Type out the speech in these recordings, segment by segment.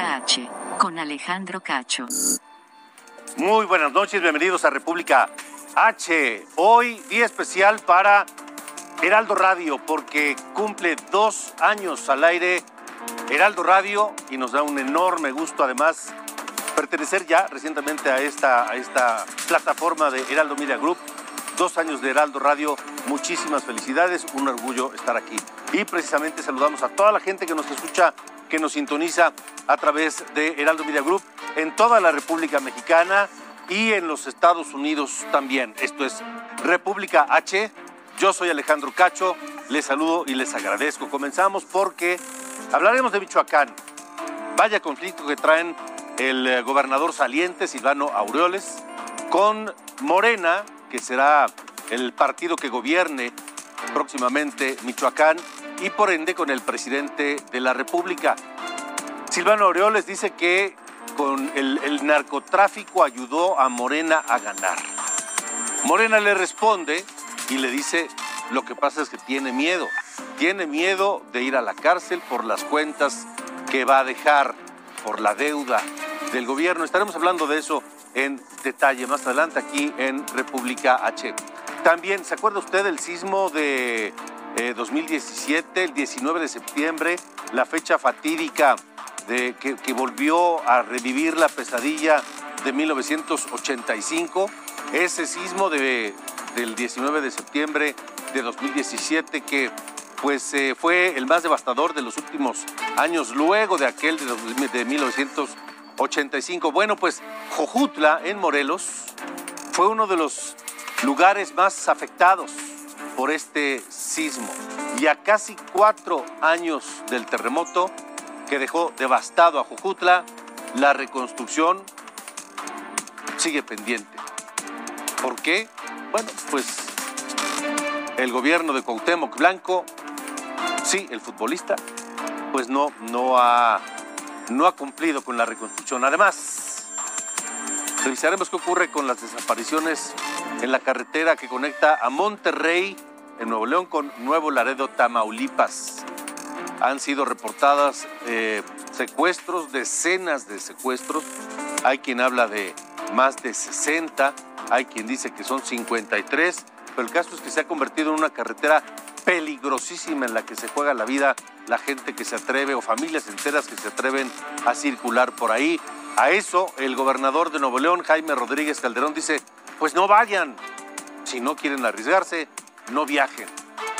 H, con Alejandro Cacho. Muy buenas noches, bienvenidos a República H. Hoy día especial para Heraldo Radio porque cumple dos años al aire Heraldo Radio y nos da un enorme gusto además pertenecer ya recientemente a esta, a esta plataforma de Heraldo Media Group. Dos años de Heraldo Radio, muchísimas felicidades, un orgullo estar aquí. Y precisamente saludamos a toda la gente que nos escucha, que nos sintoniza a través de Heraldo Media Group en toda la República Mexicana y en los Estados Unidos también. Esto es República H. Yo soy Alejandro Cacho, les saludo y les agradezco. Comenzamos porque hablaremos de Michoacán. Vaya conflicto que traen el eh, gobernador saliente Silvano Aureoles con Morena, que será el partido que gobierne próximamente Michoacán, y por ende con el presidente de la República. Silvano Aureoles dice que con el, el narcotráfico ayudó a Morena a ganar. Morena le responde y le dice, lo que pasa es que tiene miedo. Tiene miedo de ir a la cárcel por las cuentas que va a dejar, por la deuda del gobierno. Estaremos hablando de eso en detalle más adelante aquí en República H. También, ¿se acuerda usted del sismo de eh, 2017, el 19 de septiembre, la fecha fatídica de, que, volvió a revivir la pesadilla de 1985? Ese sismo de, del 19 de septiembre de 2017 que pues eh, fue el más devastador de los últimos años luego de aquel de 1985. Bueno, pues Jojutla en Morelos fue uno de los lugares más afectados por este sismo y a casi cuatro años del terremoto que dejó devastado a Jojutla, la reconstrucción sigue pendiente. ¿Por qué? Bueno, pues el gobierno de Cuauhtémoc Blanco, sí, el futbolista, pues no, no, ha, no ha cumplido con la reconstrucción. Además, revisaremos qué ocurre con las desapariciones en la carretera que conecta a Monterrey, en Nuevo León, con Nuevo Laredo, Tamaulipas. Han sido reportadas eh, secuestros, decenas de secuestros. Hay quien habla de más de 60, hay quien dice que son 53, pero el caso es que se ha convertido en una carretera peligrosísima en la que se juega la vida la gente que se atreve o familias enteras que se atreven a circular por ahí. A eso el gobernador de Nuevo León, Jaime Rodríguez Calderón, dice, pues no vayan, si no quieren arriesgarse, no viajen.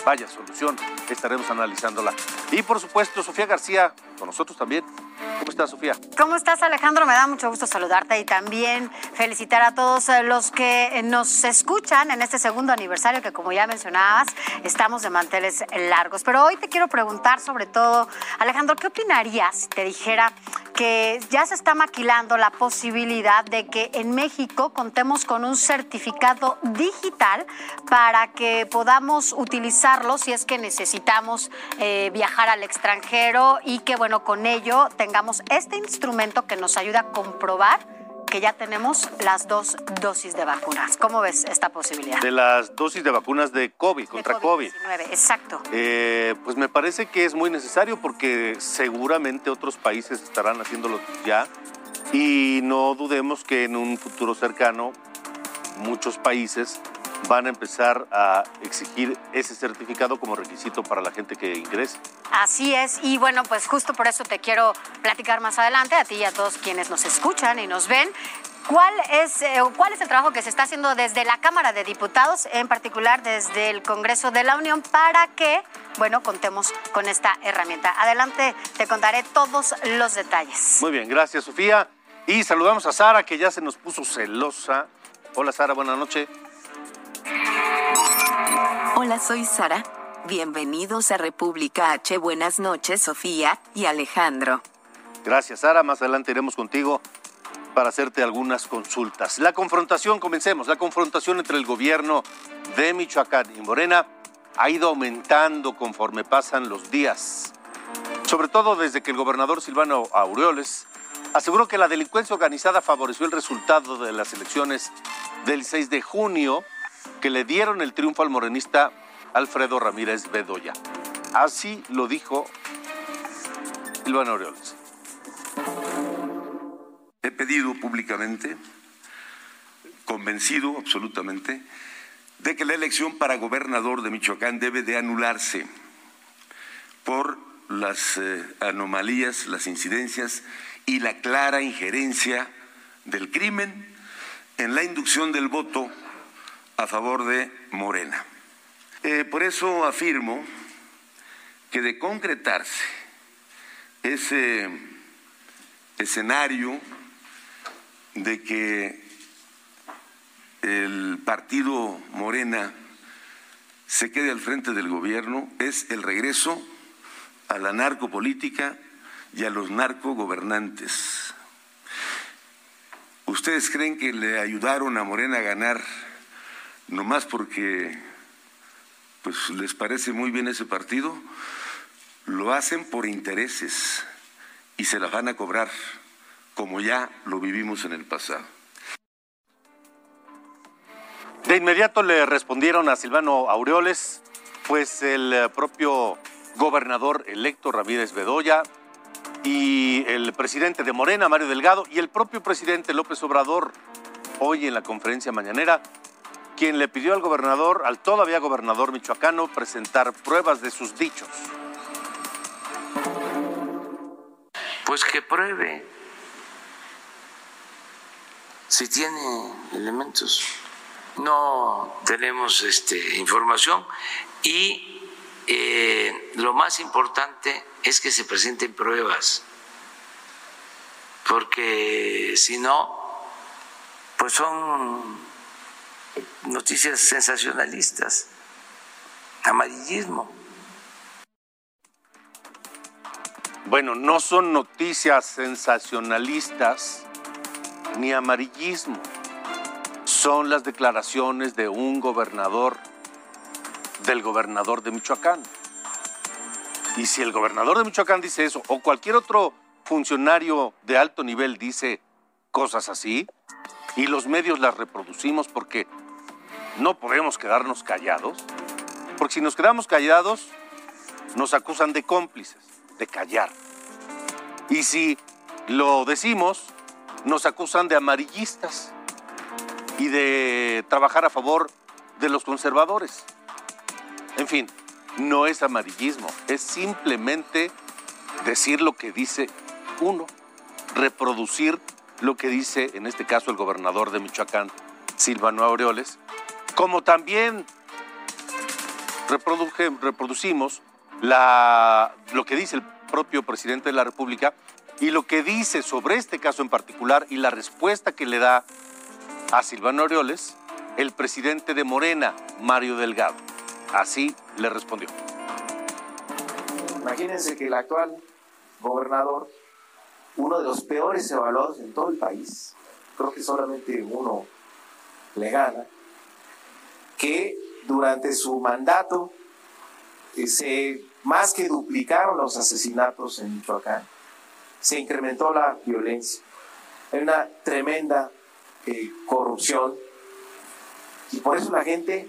Vaya solución, estaremos analizándola. Y por supuesto, Sofía García, con nosotros también. ¿Cómo estás, Sofía? ¿Cómo estás, Alejandro? Me da mucho gusto saludarte y también felicitar a todos eh, los que eh, nos escuchan en este segundo aniversario que, como ya mencionabas, estamos de manteles largos. Pero hoy te quiero preguntar sobre todo, Alejandro, ¿qué opinarías si te dijera que ya se está maquilando la posibilidad de que en México contemos con un certificado digital para que podamos utilizarlo si es que necesitamos eh, viajar al extranjero y que, bueno, con ello tengamos este instrumento que nos ayuda a comprobar que ya tenemos las dos dosis de vacunas. ¿Cómo ves esta posibilidad? De las dosis de vacunas de COVID, contra COVID. COVID-19, Exacto. Eh, pues me parece que es muy necesario porque seguramente otros países estarán haciéndolo ya y no dudemos que en un futuro cercano muchos países van a empezar a exigir ese certificado como requisito para la gente que ingrese. Así es, y bueno, pues justo por eso te quiero platicar más adelante, a ti y a todos quienes nos escuchan y nos ven. ¿Cuál es, eh, ¿Cuál es el trabajo que se está haciendo desde la Cámara de Diputados, en particular desde el Congreso de la Unión, para que, bueno, contemos con esta herramienta? Adelante, te contaré todos los detalles. Muy bien, gracias Sofía. Y saludamos a Sara que ya se nos puso celosa. Hola Sara, buenas noches. Soy Sara Bienvenidos a República H. Buenas noches, Sofía y Alejandro. Gracias, Sara. Más adelante iremos contigo para hacerte algunas consultas. La confrontación, comencemos, la confrontación entre el gobierno de Michoacán y Morena ha ido aumentando conforme pasan los días. Sobre todo desde que el gobernador Silvano Aureoles aseguró que la delincuencia organizada favoreció el resultado de las elecciones del 6 de junio que le dieron el triunfo al morenista Alfredo Ramírez Bedoya. Así lo dijo Silvano Aureoles. He pedido públicamente, convencido absolutamente, de que la elección para gobernador de Michoacán debe de anularse por las eh, anomalías, las incidencias y la clara injerencia del crimen en la inducción del voto a favor de Morena. Eh, por eso afirmo que de concretarse ese escenario de que el partido Morena se quede al frente del gobierno es el regreso a la narcopolítica y a los narcogobernantes. ¿Ustedes creen que le ayudaron a Morena a ganar nomás porque pues les parece muy bien ese partido, lo hacen por intereses y se las van a cobrar, como ya lo vivimos en el pasado. De inmediato le respondieron a Silvano Aureoles, pues el eh, propio gobernador electo Ramírez Bedoya y el presidente de Morena, Mario Delgado, y el propio presidente López Obrador, hoy en la conferencia mañanera, quien le pidió al gobernador, al todavía gobernador michoacano, presentar pruebas de sus dichos. Pues que pruebe si tiene elementos. No tenemos este, información y eh, lo más importante es que se presenten pruebas, porque si no, pues son noticias sensacionalistas, amarillismo. Bueno, no son noticias sensacionalistas ni amarillismo. Son las declaraciones de un gobernador, del gobernador de Michoacán. Y si el gobernador de Michoacán dice eso, o cualquier otro funcionario de alto nivel dice cosas así, y los medios las reproducimos porque no podemos quedarnos callados, porque si nos quedamos callados, nos acusan de cómplices, de callar. Y si lo decimos, nos acusan de amarillistas y de trabajar a favor de los conservadores. En fin, no es amarillismo, es simplemente decir lo que dice uno, reproducir lo que dice en este caso el gobernador de Michoacán, Silvano Aureoles, como también reproducimos lo que dice el propio presidente de la República y lo que dice sobre este caso en particular y la respuesta que le da a Silvano Aureoles el presidente de Morena, Mario Delgado. Así le respondió. Imagínense que el actual gobernador, uno de los peores evaluados en todo el país, creo que solamente uno le gana, que durante su mandato eh, se más que duplicaron los asesinatos en Michoacán, se incrementó la violencia, hay una tremenda eh, corrupción y por eso la gente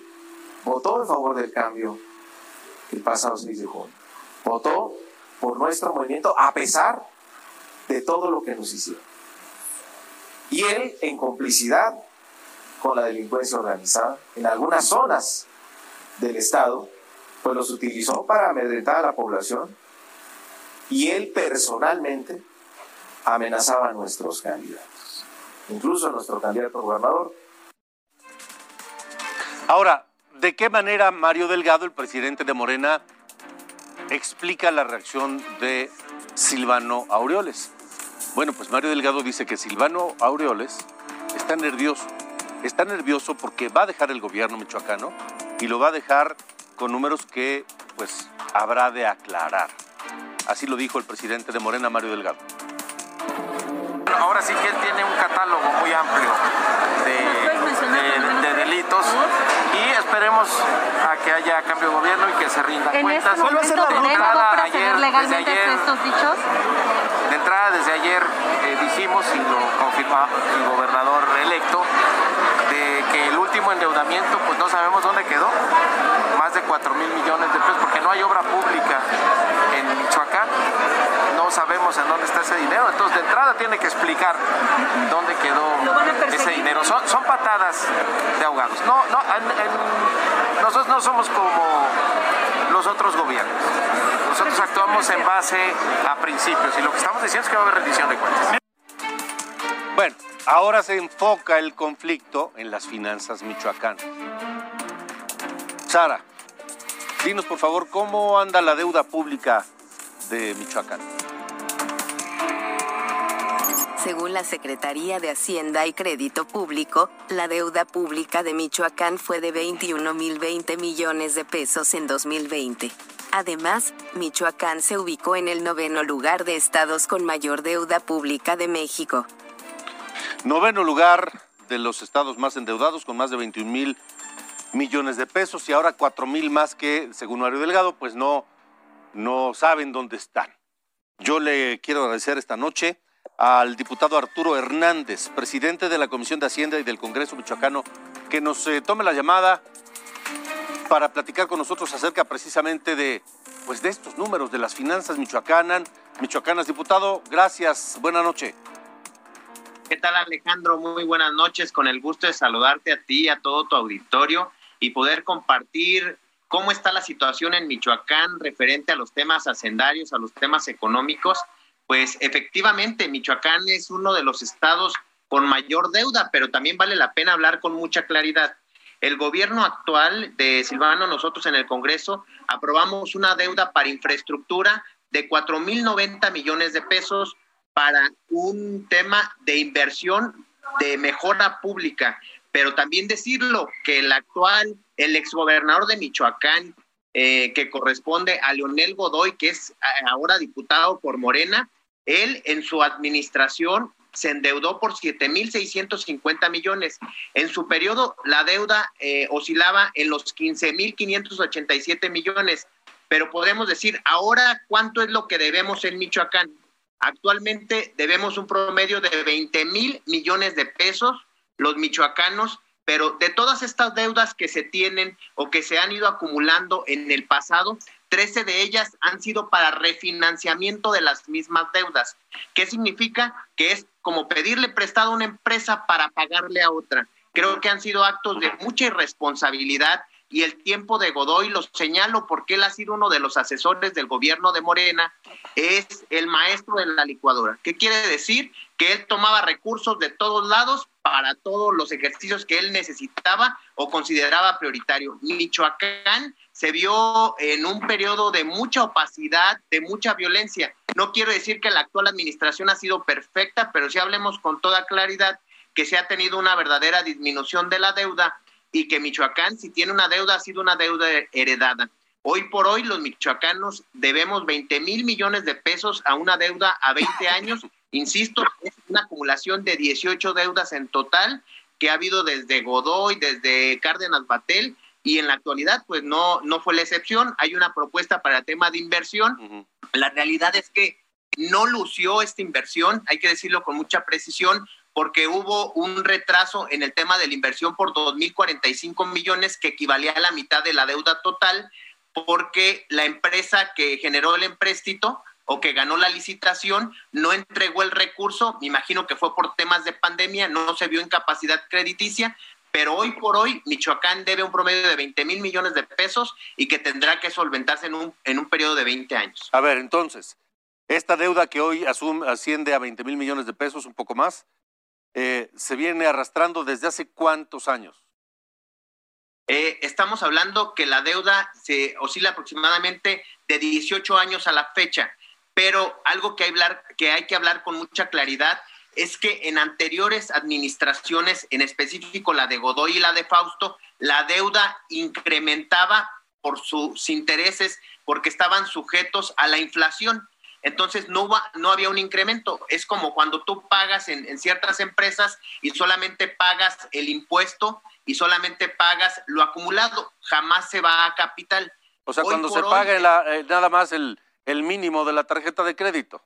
votó en favor del cambio el pasado 6 de junio. Votó por nuestro movimiento a pesar de todo lo que nos hicieron. Y él, en complicidad con la delincuencia organizada en algunas zonas del Estado, pues los utilizó para amedrentar a la población y él personalmente amenazaba a nuestros candidatos, incluso a nuestro candidato gobernador. Ahora, ¿de qué manera Mario Delgado, el presidente de Morena, explica la reacción de Silvano Aureoles? Bueno, pues Mario Delgado dice que Silvano Aureoles está nervioso está nervioso porque va a dejar el gobierno michoacano y lo va a dejar con números que pues habrá de aclarar. Así lo dijo el presidente de Morena, Mario Delgado. Ahora sí que él tiene un catálogo muy amplio de, de, delitos y esperemos a que haya cambio de gobierno y que se rinda ¿En cuentas. este momento tenemos para ayer, legalmente desde ayer, estos dichos? De entrada, desde ayer eh, dijimos y lo confirma el gobernador electo que el último endeudamiento, pues no sabemos dónde quedó, más de 4 mil millones de pesos, porque no hay obra pública en Michoacán, no sabemos en dónde está ese dinero, entonces de entrada tiene que explicar dónde quedó ese dinero. Son, son patadas de ahogados. No, no, en- en- nosotros no somos como los otros gobiernos. Nosotros actuamos en base a principios y lo que estamos diciendo es que va a haber rendición de cuentas. Bueno, ahora se enfoca el conflicto en las finanzas michoacanas. Sara, dinos por favor cómo anda la deuda pública de Michoacán. Según la Secretaría de Hacienda y Crédito Público, la deuda pública de Michoacán fue de 21.020 millones de pesos en 2020. Además, Michoacán se ubicó en el noveno lugar de estados con mayor deuda pública de México. Noveno lugar de los estados más endeudados con más de 21 mil millones de pesos y ahora 4 mil más que, según Mario Delgado, pues no, no saben dónde están. Yo le quiero agradecer esta noche al diputado Arturo Hernández, presidente de la Comisión de Hacienda y del Congreso Michoacano, que nos eh, tome la llamada para platicar con nosotros acerca precisamente de, pues de estos números de las finanzas michoacanas. Michoacanas, diputado, gracias, buena noche. ¿Qué tal Alejandro? Muy buenas noches, con el gusto de saludarte a ti, a todo tu auditorio y poder compartir cómo está la situación en Michoacán referente a los temas hacendarios, a los temas económicos. Pues efectivamente, Michoacán es uno de los estados con mayor deuda, pero también vale la pena hablar con mucha claridad. El gobierno actual de Silvano, nosotros en el Congreso, aprobamos una deuda para infraestructura de 4.090 millones de pesos para un tema de inversión de mejora pública. Pero también decirlo que el actual, el exgobernador de Michoacán, eh, que corresponde a Leonel Godoy, que es ahora diputado por Morena, él en su administración se endeudó por 7.650 millones. En su periodo, la deuda eh, oscilaba en los 15.587 millones. Pero podemos decir, ahora, ¿cuánto es lo que debemos en Michoacán? Actualmente debemos un promedio de 20 mil millones de pesos los michoacanos, pero de todas estas deudas que se tienen o que se han ido acumulando en el pasado, 13 de ellas han sido para refinanciamiento de las mismas deudas. ¿Qué significa? Que es como pedirle prestado a una empresa para pagarle a otra. Creo que han sido actos de mucha irresponsabilidad y el tiempo de Godoy lo señalo porque él ha sido uno de los asesores del gobierno de Morena, es el maestro de la licuadora. ¿Qué quiere decir? Que él tomaba recursos de todos lados para todos los ejercicios que él necesitaba o consideraba prioritario. Michoacán se vio en un periodo de mucha opacidad, de mucha violencia. No quiero decir que la actual administración ha sido perfecta, pero sí hablemos con toda claridad que se ha tenido una verdadera disminución de la deuda y que Michoacán, si tiene una deuda, ha sido una deuda heredada. Hoy por hoy los michoacanos debemos 20 mil millones de pesos a una deuda a 20 años. Insisto, es una acumulación de 18 deudas en total que ha habido desde Godoy, desde Cárdenas Batel, y en la actualidad pues no, no fue la excepción. Hay una propuesta para el tema de inversión. La realidad es que no lució esta inversión, hay que decirlo con mucha precisión, porque hubo un retraso en el tema de la inversión por 2.045 millones, que equivalía a la mitad de la deuda total, porque la empresa que generó el empréstito o que ganó la licitación no entregó el recurso, me imagino que fue por temas de pandemia, no se vio en capacidad crediticia, pero hoy por hoy Michoacán debe un promedio de 20 mil millones de pesos y que tendrá que solventarse en un, en un periodo de 20 años. A ver, entonces, esta deuda que hoy asum- asciende a 20 mil millones de pesos, un poco más, eh, se viene arrastrando desde hace cuántos años? Eh, estamos hablando que la deuda se oscila aproximadamente de 18 años a la fecha, pero algo que hay, hablar, que hay que hablar con mucha claridad es que en anteriores administraciones, en específico la de Godoy y la de Fausto, la deuda incrementaba por sus intereses porque estaban sujetos a la inflación. Entonces no, no había un incremento. Es como cuando tú pagas en, ciertas empresas y solamente pagas el impuesto y solamente pagas lo acumulado, jamás se va a capital. O sea, cuando se paga eh, nada más el, el mínimo de la tarjeta de crédito.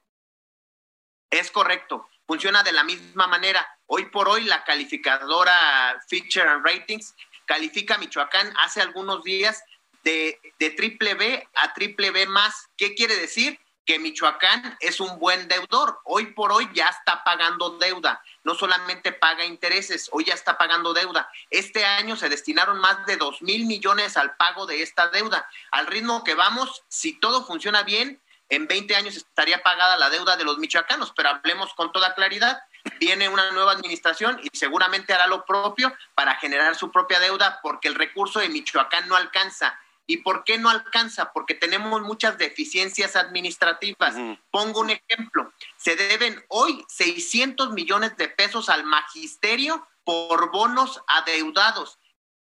Es correcto, funciona de la misma manera. Hoy por hoy la calificadora Feature and Ratings califica a Michoacán hace algunos días de, de triple B a triple B más. ¿Qué quiere decir? Que Michoacán es un buen deudor. Hoy por hoy ya está pagando deuda. No solamente paga intereses, hoy ya está pagando deuda. Este año se destinaron más de dos mil millones al pago de esta deuda. Al ritmo que vamos, si todo funciona bien, en 20 años estaría pagada la deuda de los michoacanos, pero hablemos con toda claridad. Viene una nueva administración y seguramente hará lo propio para generar su propia deuda porque el recurso de Michoacán no alcanza. ¿Y por qué no alcanza? Porque tenemos muchas deficiencias administrativas. Pongo un ejemplo. Se deben hoy 600 millones de pesos al magisterio por bonos adeudados.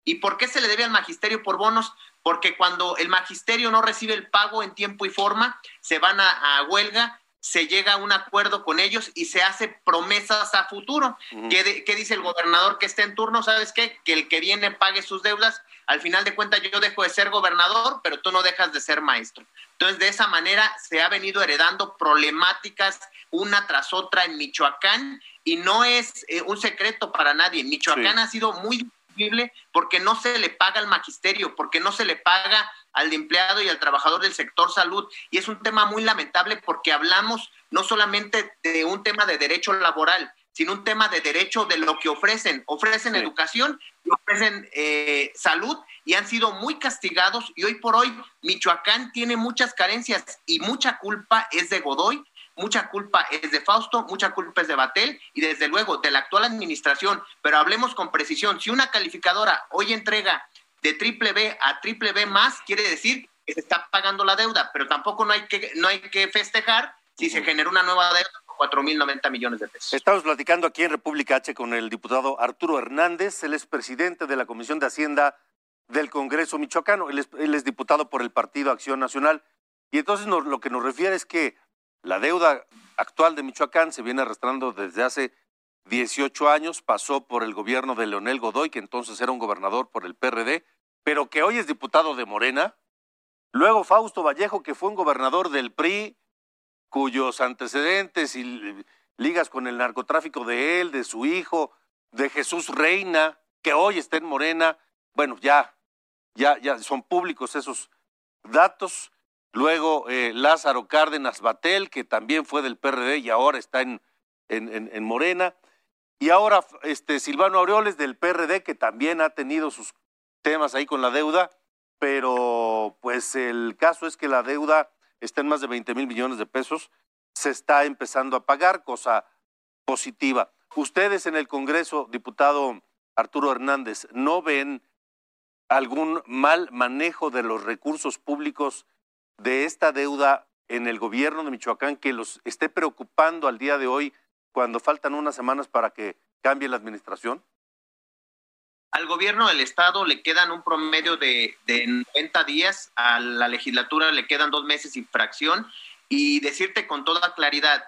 ¿Y por qué se le debe al magisterio por bonos? porque cuando el magisterio no recibe el pago en tiempo y forma, se van a, huelga, se llega a un acuerdo con ellos y se hace promesas a futuro. ¿Qué, dice el gobernador que está en turno? ¿Sabes qué? Que el que viene pague sus deudas. Al final de cuentas yo dejo de ser gobernador, pero tú no dejas de ser maestro. Entonces, de esa manera se ha venido heredando problemáticas una tras otra en Michoacán y no es eh, un secreto para nadie. Michoacán ha sido muy porque no se le paga al magisterio, porque no se le paga al empleado y al trabajador del sector salud. Y es un tema muy lamentable porque hablamos no solamente de un tema de derecho laboral, sino un tema de derecho de lo que ofrecen. Ofrecen educación y ofrecen eh, salud y han sido muy castigados y hoy por hoy Michoacán tiene muchas carencias y mucha culpa es de Godoy mucha culpa es de Fausto, mucha culpa es de Batel y desde luego de la actual administración, pero hablemos con precisión, si una calificadora hoy entrega de triple B a triple B más, quiere decir que se está pagando la deuda, pero tampoco no hay que, no hay que festejar si se genera una nueva deuda por 4.090 millones de pesos. Estamos platicando aquí en República H con el diputado Arturo Hernández, él es presidente de la Comisión de Hacienda del Congreso Michoacano, él es, diputado por el Partido Acción Nacional. Y entonces lo que nos refiere es que la deuda actual de Michoacán se viene arrastrando desde hace 18 años, pasó por el gobierno de Leonel Godoy, que entonces era un gobernador por el PRD, pero que hoy es diputado de Morena. Luego Fausto Vallejo, que fue un gobernador del PRI, cuyos antecedentes y ligas con el narcotráfico de él, de su hijo, de Jesús Reina, que hoy está en Morena, bueno, ya, ya, ya son públicos esos datos. Luego eh, Lázaro Cárdenas Batel, que también fue del PRD y ahora está en, en, Morena. Y ahora este, Silvano Aureoles del PRD, que también ha tenido sus temas ahí con la deuda, pero pues el caso es que la deuda está en más de 20 mil millones de pesos, se está empezando a pagar, cosa positiva. Ustedes en el Congreso, diputado Arturo Hernández, ¿no ven algún mal manejo de los recursos públicos de esta deuda en el gobierno de Michoacán que los esté preocupando al día de hoy cuando faltan unas semanas para que cambie la administración? Al gobierno del estado le quedan un promedio de, de 90 días, a la legislatura le quedan dos meses y fracción, y decirte con toda claridad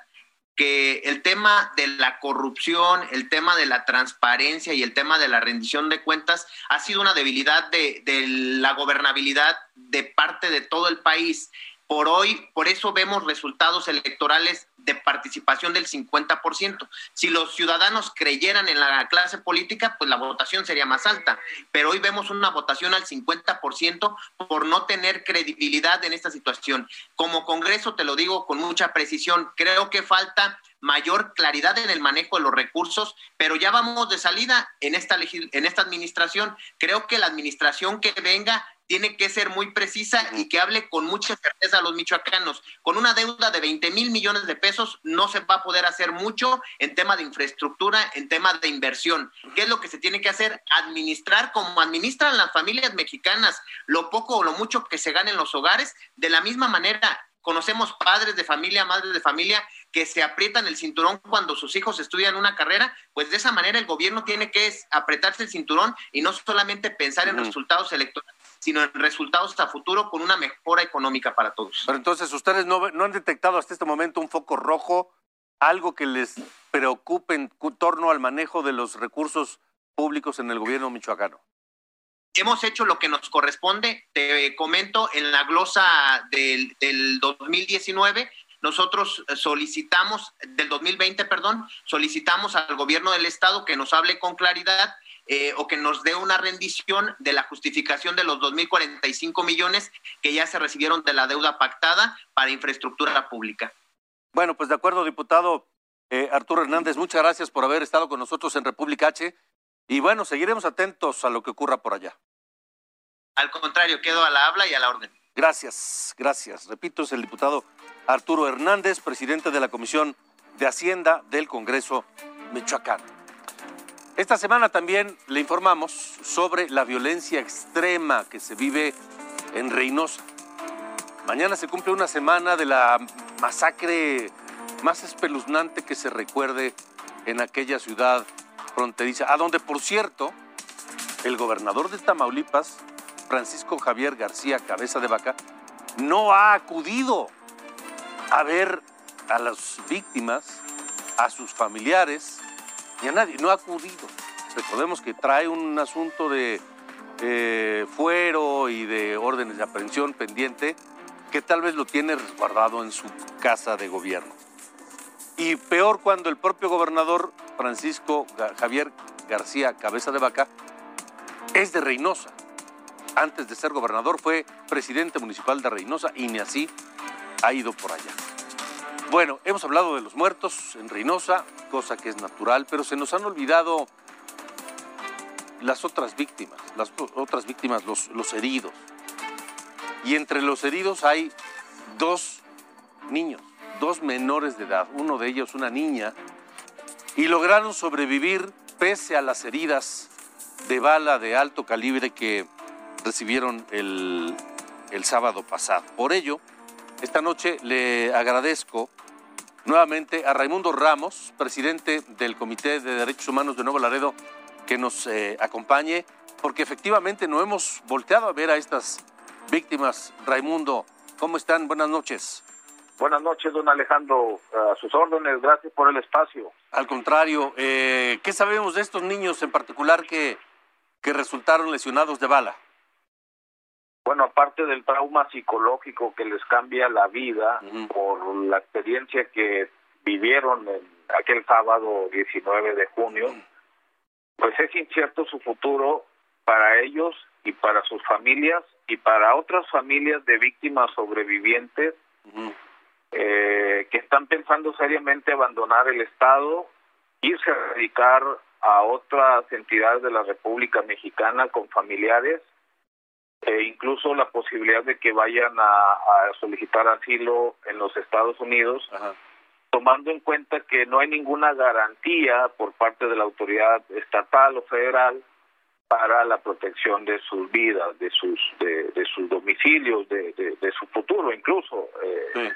que el tema de la corrupción, el tema de la transparencia y el tema de la rendición de cuentas ha sido una debilidad de, de la gobernabilidad de parte de todo el país. Por hoy, por eso vemos resultados electorales de participación del 50%. Si los ciudadanos creyeran en la clase política, pues la votación sería más alta. Pero hoy vemos una votación al 50% por no tener credibilidad en esta situación. Como Congreso, te lo digo con mucha precisión, creo que falta mayor claridad en el manejo de los recursos, pero ya vamos de salida en esta, en esta administración. Creo que la administración que venga tiene que ser muy precisa y que hable con mucha certeza a los michoacanos. Con una deuda de 20 mil millones de pesos no se va a poder hacer mucho en tema de infraestructura, en tema de inversión. ¿Qué es lo que se tiene que hacer? Administrar como administran las familias mexicanas lo poco o lo mucho que se gana en los hogares, de la misma manera conocemos padres de familia, madres de familia que se aprietan el cinturón cuando sus hijos estudian una carrera, pues de esa manera el gobierno tiene que apretarse el cinturón y no solamente pensar en resultados electorales, sino en resultados a futuro con una mejora económica para todos. Pero entonces, ¿ustedes no, no han detectado hasta este momento un foco rojo, algo que les preocupe en torno al manejo de los recursos públicos en el gobierno michoacano? hemos hecho lo que nos corresponde. Te comento, en la glosa del, 2019, nosotros solicitamos, del 2020, perdón, solicitamos al gobierno del estado que nos hable con claridad eh, o que nos dé una rendición de la justificación de los 2.045 millones que ya se recibieron de la deuda pactada para infraestructura pública. Bueno, pues de acuerdo, diputado eh, Arturo Hernández, muchas gracias por haber estado con nosotros en República H. Y bueno, seguiremos atentos a lo que ocurra por allá. Al contrario, quedo a la habla y a la orden. Gracias, gracias. Repito, es el diputado Arturo Hernández, presidente de la Comisión de Hacienda del Congreso Michoacán. Esta semana también le informamos sobre la violencia extrema que se vive en Reynosa. Mañana se cumple una semana de la masacre más espeluznante que se recuerde en aquella ciudad fronteriza, a donde, por cierto, el gobernador de Tamaulipas, Francisco Javier García Cabeza de Vaca, no ha acudido a ver a las víctimas, a sus familiares, ni a nadie, no ha acudido. Recordemos que trae un asunto de eh, fuero y de órdenes de aprehensión pendiente que tal vez lo tiene resguardado en su casa de gobierno. Y peor cuando el propio gobernador Francisco Javier García Cabeza de Vaca es de Reynosa. Antes de ser gobernador fue presidente municipal de Reynosa y ni así ha ido por allá. Bueno, hemos hablado de los muertos en Reynosa, cosa que es natural, pero se nos han olvidado las otras víctimas, las otras víctimas, los, los heridos. Y entre los heridos hay dos niños, dos menores de edad, uno de ellos una niña, y lograron sobrevivir pese a las heridas de bala de alto calibre que recibieron el, el sábado pasado. Por ello, esta noche le agradezco nuevamente a Raimundo Ramos, presidente del Comité de Derechos Humanos de Nuevo Laredo, que nos eh, acompañe, porque efectivamente no hemos volteado a ver a estas víctimas. Raimundo, ¿cómo están? Buenas noches. Buenas noches, don Alejandro. A sus órdenes, gracias por el espacio. Al contrario, eh, ¿qué sabemos de estos niños en particular que, que resultaron lesionados de bala? Bueno, aparte del trauma psicológico que les cambia la vida por la experiencia que vivieron en aquel sábado 19 de junio, pues es incierto su futuro para ellos y para sus familias y para otras familias de víctimas sobrevivientes eh, que están pensando seriamente abandonar el Estado, irse a dedicar a otras entidades de la República Mexicana con familiares e incluso la posibilidad de que vayan a, solicitar asilo en los Estados Unidos, tomando en cuenta que no hay ninguna garantía por parte de la autoridad estatal o federal para la protección de sus vidas, de sus de, sus domicilios, de, de, su futuro incluso. Eh,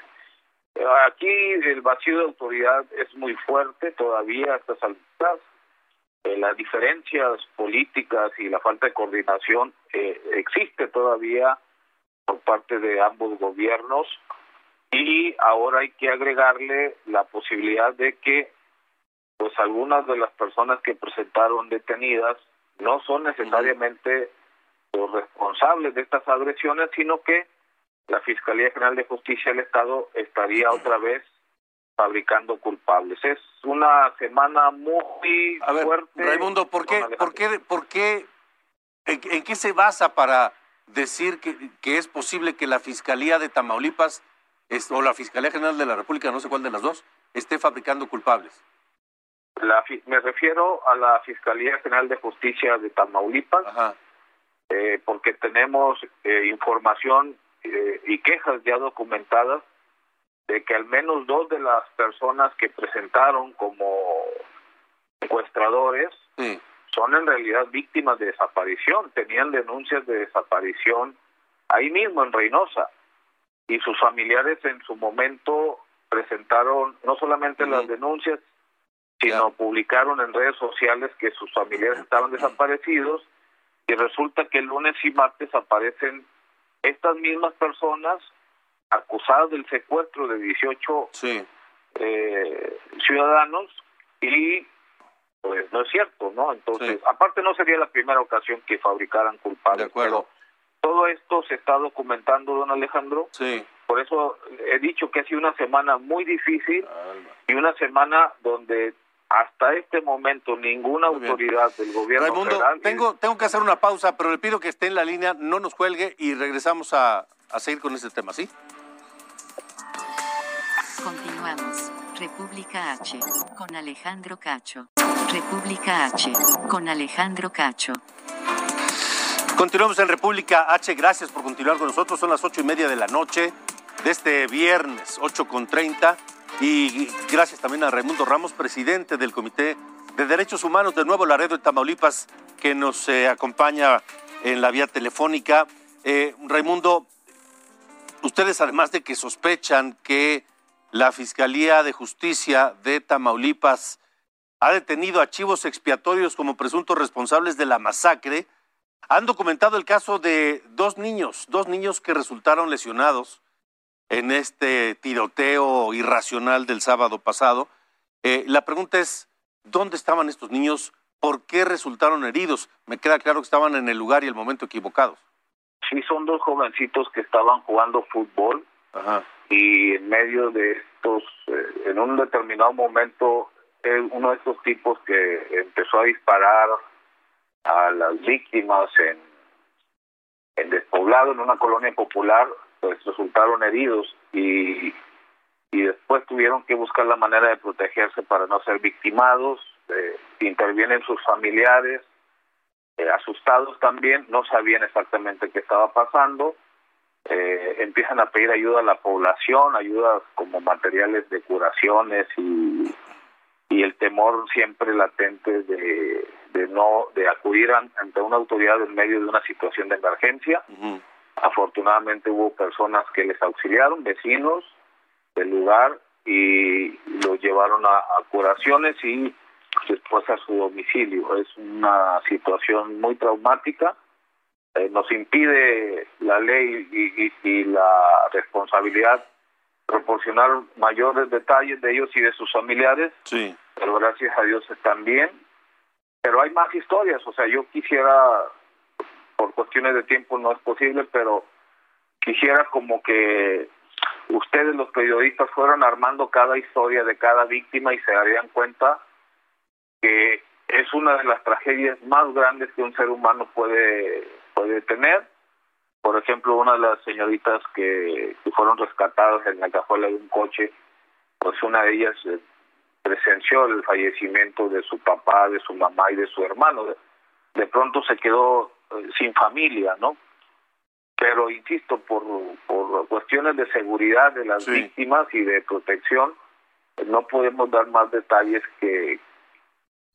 aquí el vacío de autoridad es muy fuerte todavía a estas alturas eh, las diferencias políticas y la falta de coordinación eh, existe todavía por parte de ambos gobiernos y ahora hay que agregarle la posibilidad de que pues algunas de las personas que presentaron detenidas no son necesariamente los responsables de estas agresiones, sino que la Fiscalía General de Justicia del Estado estaría otra vez fabricando culpables. Es una semana muy A ver, fuerte. Raimundo, ¿por qué, por qué, por qué, en, qué se basa para decir que, que, es posible que la Fiscalía de Tamaulipas o la Fiscalía General de la República, no sé cuál de las dos, esté fabricando culpables? La, me refiero a la Fiscalía General de Justicia de Tamaulipas, eh, porque tenemos eh, información eh, y quejas ya documentadas de que al menos dos de las personas que presentaron como secuestradores son en realidad víctimas de desaparición, tenían denuncias de desaparición ahí mismo en Reynosa. y sus familiares en su momento presentaron no solamente las denuncias, sino publicaron en redes sociales que sus familiares estaban desaparecidos. Y resulta que el lunes y martes aparecen estas mismas personas acusadas del secuestro de 18 eh, ciudadanos y pues no es cierto, ¿no? Entonces, aparte no sería la primera ocasión que fabricaran culpables, pero todo esto se está documentando, don Alejandro. Sí. Por eso he dicho que ha sido una semana muy difícil y una semana donde hasta este momento ninguna autoridad del gobierno Raimundo, federal... tengo, tengo que hacer una pausa, pero le pido que esté en la línea, no nos cuelgue y regresamos a, a seguir con este tema, ¿sí? Continuamos. República H. Con Alejandro Cacho. República H. Con Alejandro Cacho. Continuamos en República H. Gracias por continuar con nosotros. Son las ocho y media de la noche de este viernes, 8 con 30. Y gracias también a Raimundo Ramos, presidente del Comité de Derechos Humanos de Nuevo Laredo de Tamaulipas, que nos eh, acompaña en la vía telefónica. Eh, Raimundo, ustedes además de que sospechan que la Fiscalía de Justicia de Tamaulipas ha detenido archivos expiatorios como presuntos responsables de la masacre, han documentado el caso de dos niños, dos niños que resultaron lesionados en este tiroteo irracional del sábado pasado. Eh, la pregunta es, ¿dónde estaban estos niños? ¿Por qué resultaron heridos? Me queda claro que estaban en el lugar y el momento equivocados. Sí, son dos jovencitos que estaban jugando fútbol y en medio de estos, eh, en un determinado momento, uno de estos tipos que empezó a disparar a las víctimas en, en despoblado, en una colonia popular, pues resultaron heridos y, y después tuvieron que buscar la manera de protegerse para no ser victimados, eh, intervienen sus familiares, eh, asustados también, no sabían exactamente qué estaba pasando, eh, empiezan a pedir ayuda a la población, ayudas como materiales de curaciones y, y el temor siempre latente de, de no de acudir ante una autoridad en medio de una situación de emergencia. Afortunadamente hubo personas que les auxiliaron, vecinos del lugar y los llevaron a, a curaciones y después a su domicilio. Es una situación muy traumática eh, nos impide la ley y, y, la responsabilidad proporcionar mayores detalles de ellos y de sus familiares. Sí. Pero gracias a Dios están bien. Pero hay más historias, o sea, yo quisiera, por cuestiones de tiempo no es posible, pero quisiera como que ustedes los periodistas fueran armando cada historia de cada víctima y se darían cuenta que es una de las tragedias más grandes que un ser humano puede puede tener. Por ejemplo, una de las señoritas que, fueron rescatadas en la cajuela de un coche, pues una de ellas eh, presenció el fallecimiento de su papá, de su mamá y de su hermano. De, pronto se quedó eh, sin familia, ¿no? Pero insisto, por, por cuestiones de seguridad de las víctimas y de protección, no podemos dar más detalles que,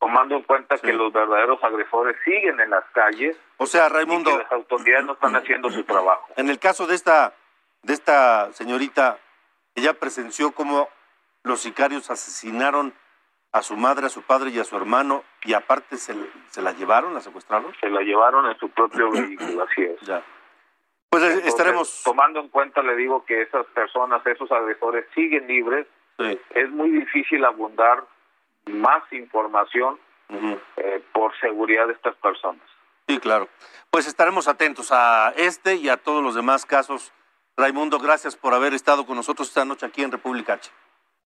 tomando en cuenta que los verdaderos agresores siguen en las calles. O sea, Raimundo, y que las autoridades no están haciendo su trabajo. En el caso de esta de esta señorita, ella presenció cómo los sicarios asesinaron a su madre, a su padre y a su hermano y aparte se, se la llevaron, la secuestraron. Se la llevaron en su propio vehículo, así es. Ya. Pues eh, estaremos tomando en cuenta, le digo que esas personas, esos agresores siguen libres. Es muy difícil abundar más información eh, por seguridad de estas personas. Sí, claro. Pues estaremos atentos a este y a todos los demás casos. Raimundo, gracias por haber estado con nosotros esta noche aquí en República H.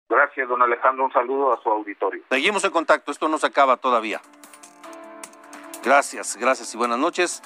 Gracias, don Alejandro. Un saludo a su auditorio. Seguimos en contacto. Esto no se acaba todavía. Gracias, gracias y buenas noches.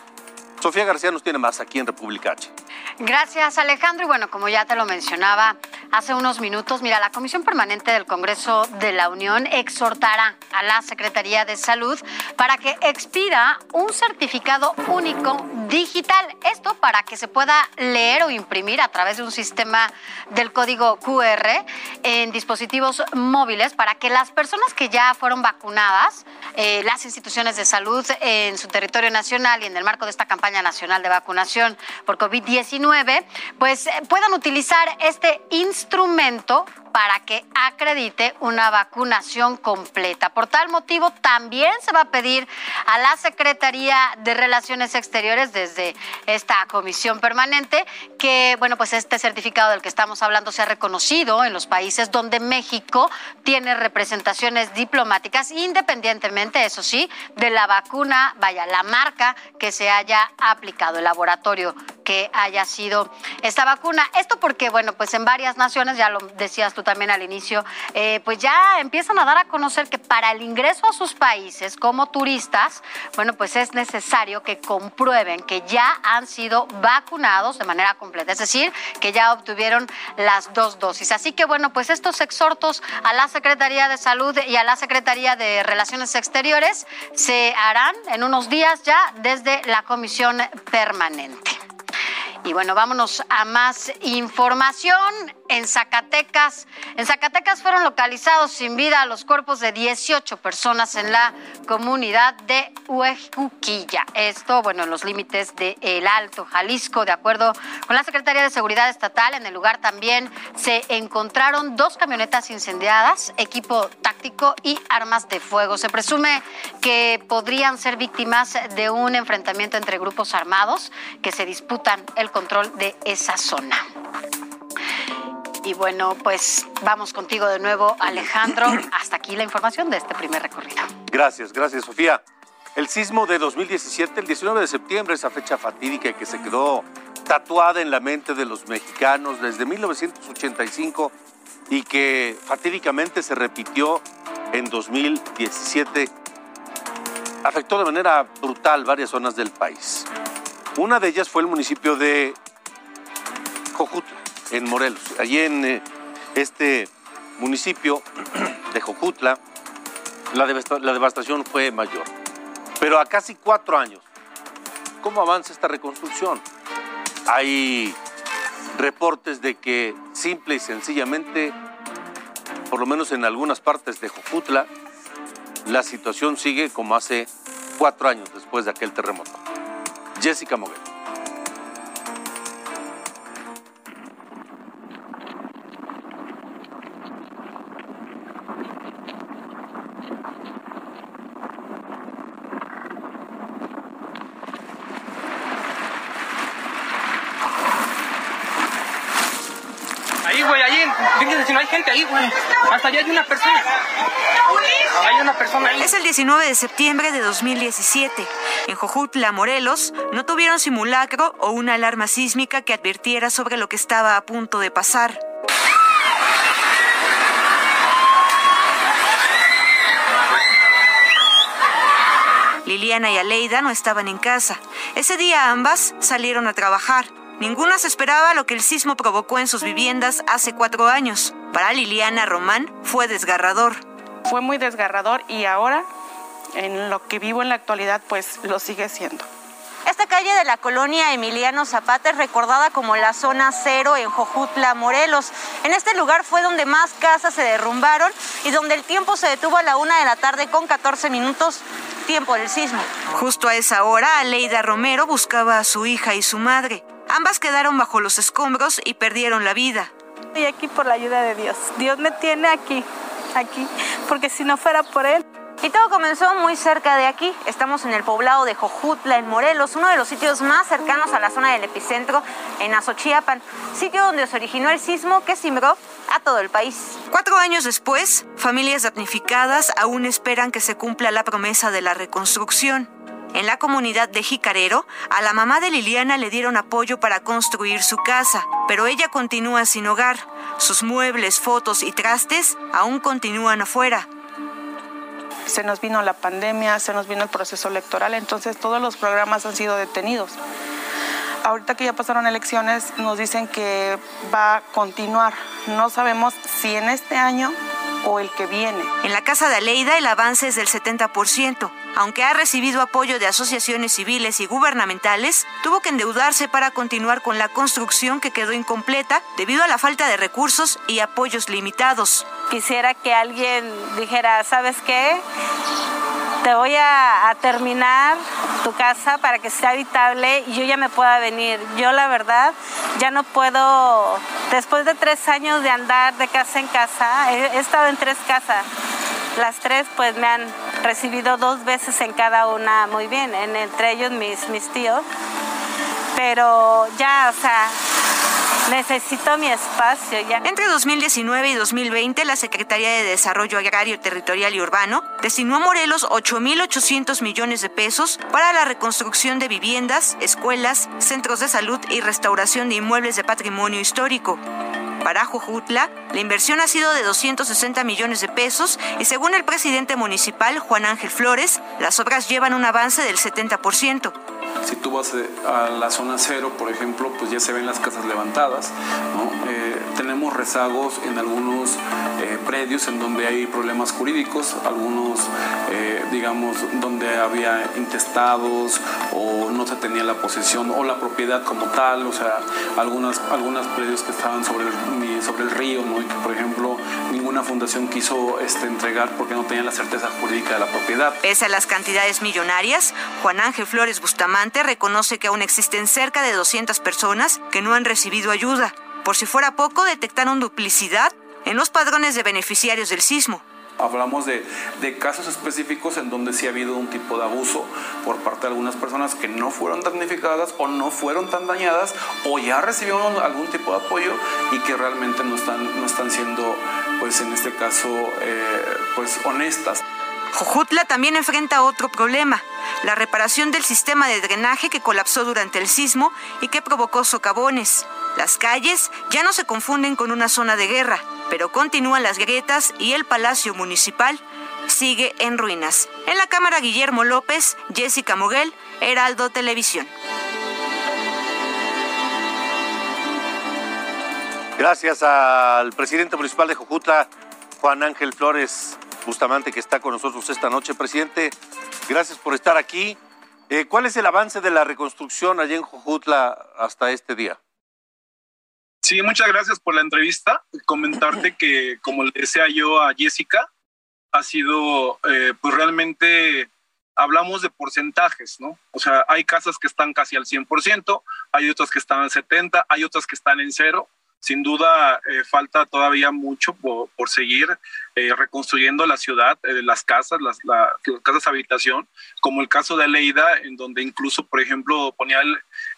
Sofía García nos tiene más aquí en República H. Gracias, Alejandro. Y bueno, como ya te lo mencionaba hace unos minutos, mira, la Comisión Permanente del Congreso de la Unión exhortará a la Secretaría de Salud para que expida un certificado único digital. Esto para que se pueda leer o imprimir a través de un sistema del código QR en dispositivos móviles para que las personas que ya fueron vacunadas eh, las instituciones de salud en su territorio nacional y en el marco de esta campaña nacional de vacunación por COVID-19, pues eh, puedan utilizar este instrumento para que acredite una vacunación completa. Por tal motivo, también se va a pedir a la Secretaría de Relaciones Exteriores desde esta comisión permanente que, bueno, pues este certificado del que estamos hablando sea reconocido en los países donde México tiene representaciones diplomáticas, independientemente, eso sí, de la vacuna, vaya, la marca que se haya aplicado, el laboratorio que haya sido esta vacuna. Esto porque, bueno, pues en varias naciones, ya lo decías tú, también al inicio, eh, pues ya empiezan a dar a conocer que para el ingreso a sus países como turistas, bueno, pues es necesario que comprueben que ya han sido vacunados de manera completa, es decir, que ya obtuvieron las dos dosis. Así que bueno, pues estos exhortos a la Secretaría de Salud y a la Secretaría de Relaciones Exteriores se harán en unos días ya desde la comisión permanente. Y bueno, vámonos a más información. En Zacatecas, en Zacatecas fueron localizados sin vida los cuerpos de 18 personas en la comunidad de Huejuquilla. Esto, bueno, en los límites de El Alto, Jalisco, de acuerdo con la Secretaría de Seguridad Estatal. En el lugar también se encontraron dos camionetas incendiadas, equipo táctico y armas de fuego. Se presume que podrían ser víctimas de un enfrentamiento entre grupos armados que se disputan el control de esa zona. Y bueno, pues vamos contigo de nuevo, Alejandro. Hasta aquí la información de este primer recorrido. Gracias, gracias, Sofía. El sismo de 2017, el 19 de septiembre, esa fecha fatídica que se quedó tatuada en la mente de los mexicanos desde 1985 y que fatídicamente se repitió en 2017, afectó de manera brutal varias zonas del país. Una de ellas fue el municipio de Jojutla, en Morelos. Allí en eh, este municipio de Jojutla, la, devastación fue mayor. Pero a casi cuatro años, ¿cómo avanza esta reconstrucción? Hay reportes de que simple y sencillamente, por lo menos en algunas partes de Jojutla, la situación sigue como hace cuatro años después de aquel terremoto. Jessica Moguel. Ahí, hay una persona. Hay una persona ahí. Es el 19 de septiembre de 2017. En Jojutla, Morelos, no tuvieron simulacro o una alarma sísmica que advirtiera sobre lo que estaba a punto de pasar. Liliana y Aleida no estaban en casa. Ese día ambas salieron a trabajar. Ninguna se esperaba lo que el sismo provocó en sus viviendas hace cuatro años. Para Liliana Román fue desgarrador. Fue muy desgarrador y ahora, en lo que vivo en la actualidad, pues lo sigue siendo. Esta calle de la colonia Emiliano Zapata es recordada como la zona cero en Jojutla, Morelos. En este lugar fue donde más casas se derrumbaron y donde el tiempo se detuvo a la una de la tarde con 14 minutos, tiempo del sismo. Justo a esa hora, Aleida Romero buscaba a su hija y su madre. Ambas quedaron bajo los escombros y perdieron la vida. Estoy aquí por la ayuda de Dios. Dios me tiene aquí, aquí, porque si no fuera por Él, y todo comenzó muy cerca de aquí. Estamos en el poblado de Jojutla, en Morelos, uno de los sitios más cercanos a la zona del epicentro, en Azochiapan, sitio donde se originó el sismo que cimbró a todo el país. Cuatro años después, familias damnificadas aún esperan que se cumpla la promesa de la reconstrucción. En la comunidad de Jicarero, a la mamá de Liliana le dieron apoyo para construir su casa, pero ella continúa sin hogar. Sus muebles, fotos y trastes aún continúan afuera se nos vino la pandemia, se nos vino el proceso electoral, entonces todos los programas han sido detenidos. Ahorita que ya pasaron elecciones, nos dicen que va a continuar. No sabemos si en este año o el que viene. En la casa de Aleida el avance es del 70%. Aunque ha recibido apoyo de asociaciones civiles y gubernamentales, tuvo que endeudarse para continuar con la construcción que quedó incompleta debido a la falta de recursos y apoyos limitados. Quisiera que alguien dijera, ¿sabes qué? te voy a, terminar tu casa para que sea habitable y yo ya me pueda venir. Yo la verdad ya no puedo, después de tres años de andar de casa en casa, he, estado en tres casas. Las tres pues me han recibido dos veces en cada una muy bien, entre ellos mis, mis tíos. Pero ya, o sea, Necesito mi espacio ya. Entre 2019 y 2020, la Secretaría de Desarrollo Agrario, Territorial y Urbano destinó a Morelos 8.800 millones de pesos para la reconstrucción de viviendas, escuelas, centros de salud y restauración de inmuebles de patrimonio histórico. Para Jojutla, la inversión ha sido de 260 millones de pesos y según el presidente municipal, Juan Ángel Flores, las obras llevan un avance del 70%. Si tú vas eh, a la zona cero, por ejemplo, pues ya se ven las casas levantadas. Eh, tenemos rezagos en algunos eh, predios en donde hay problemas jurídicos, algunos, digamos, donde había intestados o no se tenía la posesión o la propiedad como tal, o sea, algunas, algunos predios que estaban sobre el, sobre el río, ¿no? y que, por ejemplo, ninguna fundación quiso este, entregar porque no tenía la certeza jurídica de la propiedad. Pese a las cantidades millonarias, Juan Ángel Flores Bustamante reconoce que aún existen cerca de 200 personas que no han recibido ayuda. Por si fuera poco, detectaron duplicidad en los padrones de beneficiarios del sismo. Hablamos de, casos específicos en donde sí ha habido un tipo de abuso por parte de algunas personas que no fueron damnificadas o no fueron tan dañadas o ya recibieron algún tipo de apoyo y que realmente no están, no están siendo, pues en este caso, eh, pues honestas. Jojutla también enfrenta otro problema, la reparación del sistema de drenaje que colapsó durante el sismo y que provocó socavones. Las calles ya no se confunden con una zona de guerra, pero continúan las grietas y el Palacio Municipal sigue en ruinas. En la Cámara Guillermo López, Jessica Moguel, Heraldo Televisión. Gracias al presidente municipal de Jojutla, Juan Ángel Flores. Bustamante, que está con nosotros esta noche. Presidente, gracias por estar aquí. Eh, ¿Cuál es el avance de la reconstrucción allá en Jojutla hasta este día? Sí, muchas gracias por la entrevista. Comentarte que, como le decía yo a Jessica, ha sido, eh, pues realmente hablamos de porcentajes, ¿no? O sea, hay casas que están casi al 100%, hay otras que están al 70%, hay otras que están en cero sin duda eh, falta todavía mucho por, seguir eh, reconstruyendo la ciudad, las casas, las, casas de habitación, como el caso de Leida, en donde incluso, por ejemplo, ponía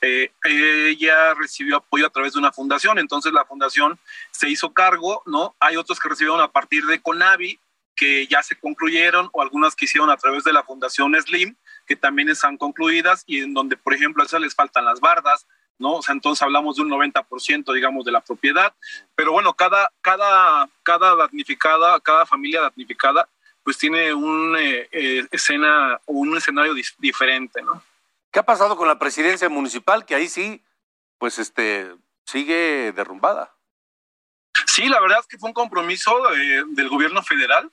ella recibió apoyo a través de una fundación, entonces la fundación se hizo cargo, ¿no? Hay otros que recibieron a partir de Conavi, que ya se concluyeron, o algunas que hicieron a través de la fundación Slim, que también están concluidas, y en donde, por ejemplo, a esas les faltan las bardas, ¿no? O sea, entonces hablamos de un 90%, digamos, de la propiedad, pero bueno, cada, cada, cada damnificada, cada familia damnificada, pues tiene un eh, eh, escena o un escenario diferente, ¿no? ¿Qué ha pasado con la presidencia municipal? Que ahí sí, pues este, sigue derrumbada. Sí, la verdad es que fue un compromiso eh, del gobierno federal.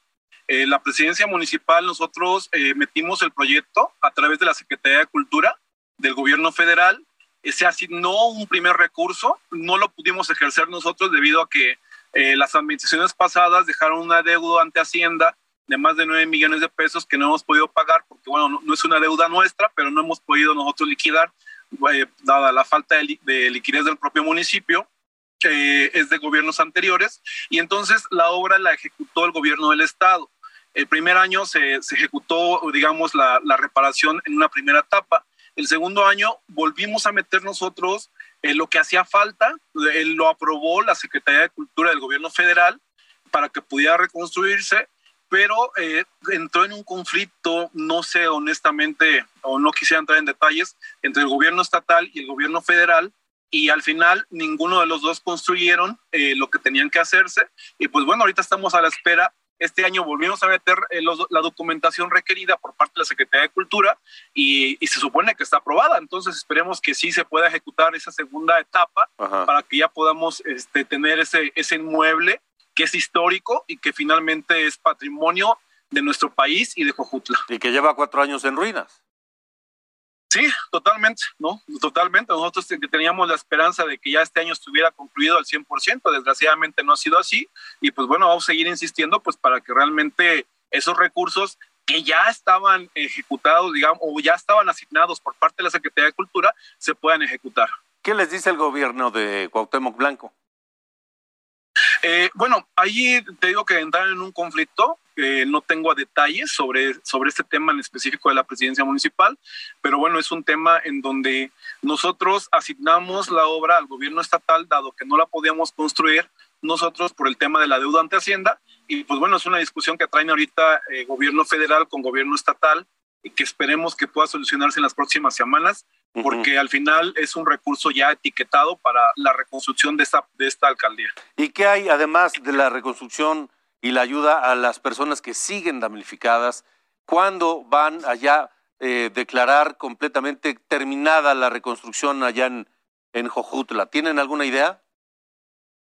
la presidencia municipal, nosotros metimos el proyecto a través de la Secretaría de Cultura del gobierno federal se asignó un primer recurso, no lo pudimos ejercer nosotros debido a que eh, las administraciones pasadas dejaron una deuda ante Hacienda de más de 9 millones de pesos que no hemos podido pagar porque, bueno, no, es una deuda nuestra, pero no hemos podido nosotros liquidar, eh, dada la falta de, liquidez del propio municipio, que es de gobiernos anteriores, y entonces la obra la ejecutó el gobierno del Estado. El primer año se, ejecutó, digamos, la, la reparación en una primera etapa, el segundo año volvimos a meter nosotros en lo que hacía falta, él lo aprobó la Secretaría de Cultura del Gobierno Federal para que pudiera reconstruirse, pero eh, entró en un conflicto, no sé honestamente, o no quisiera entrar en detalles, entre el gobierno estatal y el gobierno federal, y al final ninguno de los dos construyeron eh, lo que tenían que hacerse, y pues bueno, ahorita estamos a la espera este año volvimos a meter eh, la documentación requerida por parte de la Secretaría de Cultura y, se supone que está aprobada. Entonces esperemos que sí se pueda ejecutar esa segunda etapa para que ya podamos este, tener ese, ese inmueble que es histórico y que finalmente es patrimonio de nuestro país y de Jojutla. Y que lleva cuatro años en ruinas. Sí, totalmente, ¿no? Totalmente. Nosotros teníamos la esperanza de que ya este año estuviera concluido al 100%, desgraciadamente no ha sido así y pues bueno, vamos a seguir insistiendo pues para que realmente esos recursos que ya estaban ejecutados, digamos, o ya estaban asignados por parte de la Secretaría de Cultura, se puedan ejecutar. ¿Qué les dice el gobierno de Cuauhtémoc Blanco? Eh, bueno, ahí te digo que entrar en un conflicto, eh, no tengo detalles sobre, sobre este tema en específico de la presidencia municipal, pero bueno, es un tema en donde nosotros asignamos la obra al gobierno estatal, dado que no la podíamos construir nosotros por el tema de la deuda ante Hacienda, y pues bueno, es una discusión que traen ahorita eh, gobierno federal con gobierno estatal y que esperemos que pueda solucionarse en las próximas semanas, porque al final es un recurso ya etiquetado para la reconstrucción de esta, de esta alcaldía. ¿Y qué hay además de la reconstrucción y la ayuda a las personas que siguen damnificadas? ¿Cuándo van allá eh, declarar completamente terminada la reconstrucción allá en, en Jojutla? ¿Tienen alguna idea?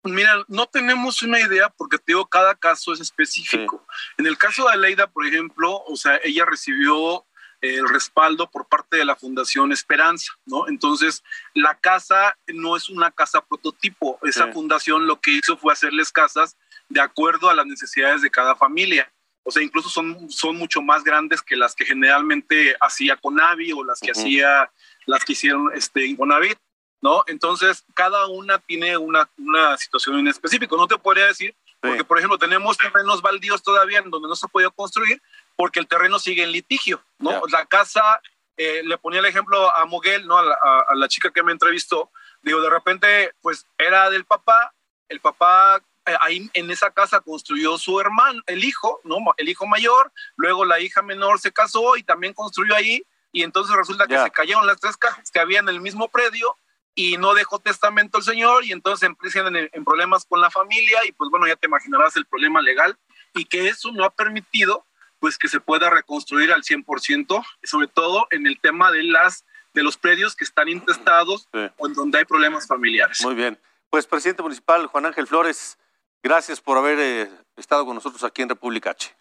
Mira, no tenemos una idea porque te digo, cada caso es específico. En el caso de Leida, por ejemplo, o sea, ella recibió el respaldo por parte de la Fundación Esperanza, ¿no? Entonces, la casa no es una casa prototipo. Esa fundación lo que hizo fue hacerles casas de acuerdo a las necesidades de cada familia. O sea, incluso son, son mucho más grandes que las que generalmente hacía Conavi o las que hacía, las que hicieron este, Infonavit, ¿no? Entonces, cada una tiene una, una situación en específico. No te podría decir, porque, por ejemplo, tenemos terrenos baldíos todavía en donde no se ha podido construir, porque el terreno sigue en litigio, ¿no? La casa, eh, le ponía el ejemplo a Moguel, ¿no? A la, chica que me entrevistó, digo, de repente, pues era del papá, el papá eh, ahí en esa casa construyó su hermano, el hijo, ¿no? El hijo mayor, luego la hija menor se casó y también construyó ahí, y entonces resulta que se cayeron las tres casas que había en el mismo predio, y no dejó testamento el señor y entonces empiezan en, en, problemas con la familia y pues bueno, ya te imaginarás el problema legal y que eso no ha permitido pues que se pueda reconstruir al 100%, sobre todo en el tema de las de los predios que están intestados o en donde hay problemas familiares. Muy bien. Pues presidente municipal Juan Ángel Flores, gracias por haber eh, estado con nosotros aquí en República H.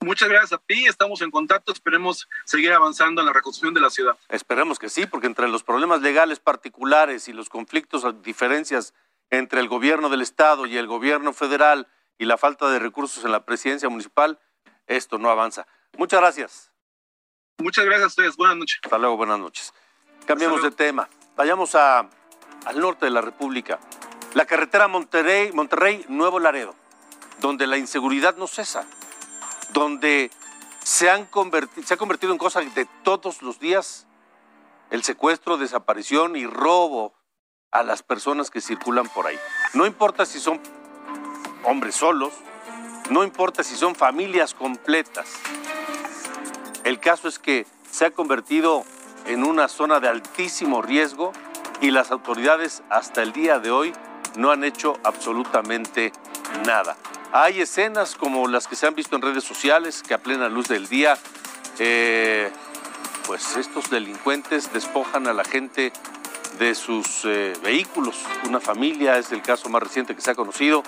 Muchas gracias a ti, estamos en contacto, esperemos seguir avanzando en la reconstrucción de la ciudad. Esperemos que sí, porque entre los problemas legales particulares y los conflictos, diferencias entre el gobierno del estado y el gobierno federal y la falta de recursos en la presidencia municipal, esto no avanza. Muchas gracias. Muchas gracias a ustedes. Buenas noches. Hasta luego, buenas noches. Cambiamos de tema. Vayamos a, al norte de la República. La carretera Monterrey, Monterrey, Nuevo Laredo, donde la inseguridad no cesa, donde se, han se ha convertido en cosa de todos los días el secuestro, desaparición y robo a las personas que circulan por ahí. No importa si son hombres solos, no importa si son familias completas. El caso es que se ha convertido en una zona de altísimo riesgo y las autoridades hasta el día de hoy no han hecho absolutamente nada. Hay escenas como las que se han visto en redes sociales que a plena luz del día, eh, pues estos delincuentes despojan a la gente de sus eh, vehículos. Una familia es el caso más reciente que se ha conocido,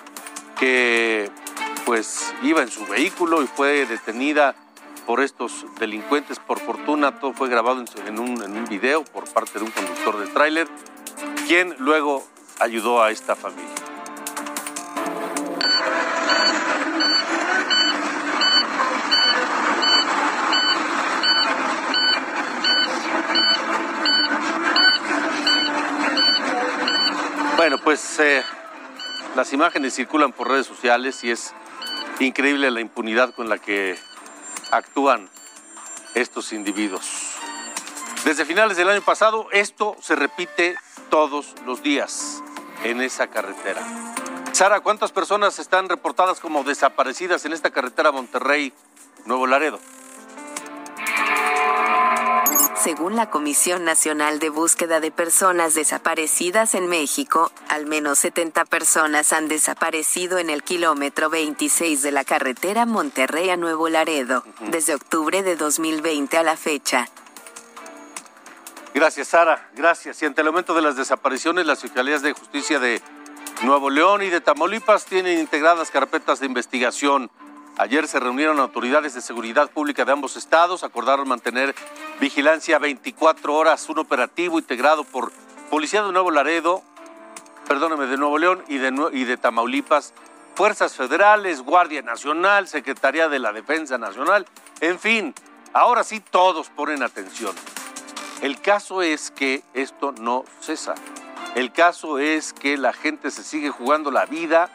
que pues iba en su vehículo y fue detenida por estos delincuentes. Por fortuna, todo fue grabado en, un, en un video por parte de un conductor de tráiler, quien luego ayudó a esta familia. Bueno, pues eh, las imágenes circulan por redes sociales y es Increíble la impunidad con la que actúan estos individuos. Desde finales del año pasado, esto se repite todos los días en esa carretera. Sara, ¿cuántas personas están reportadas como desaparecidas en esta carretera Monterrey-Nuevo Laredo? Según la Comisión Nacional de Búsqueda de Personas Desaparecidas en México, al menos 70 personas han desaparecido en el kilómetro 26 de la carretera Monterrey a Nuevo Laredo, desde octubre de 2020 a la fecha. Gracias, Sara. Gracias. Y ante el aumento de las desapariciones, las Fiscalías de Justicia de Nuevo León y de Tamaulipas tienen integradas carpetas de investigación Ayer se reunieron autoridades de seguridad pública de ambos estados, acordaron mantener vigilancia 24 horas, un operativo integrado por Policía de Nuevo Laredo, perdóneme, de Nuevo León y de, y de Tamaulipas fuerzas federales, Guardia Nacional, Secretaría de la Defensa Nacional, en fin, ahora sí todos ponen atención. El caso es que esto no cesa. El caso es que la gente se sigue jugando la vida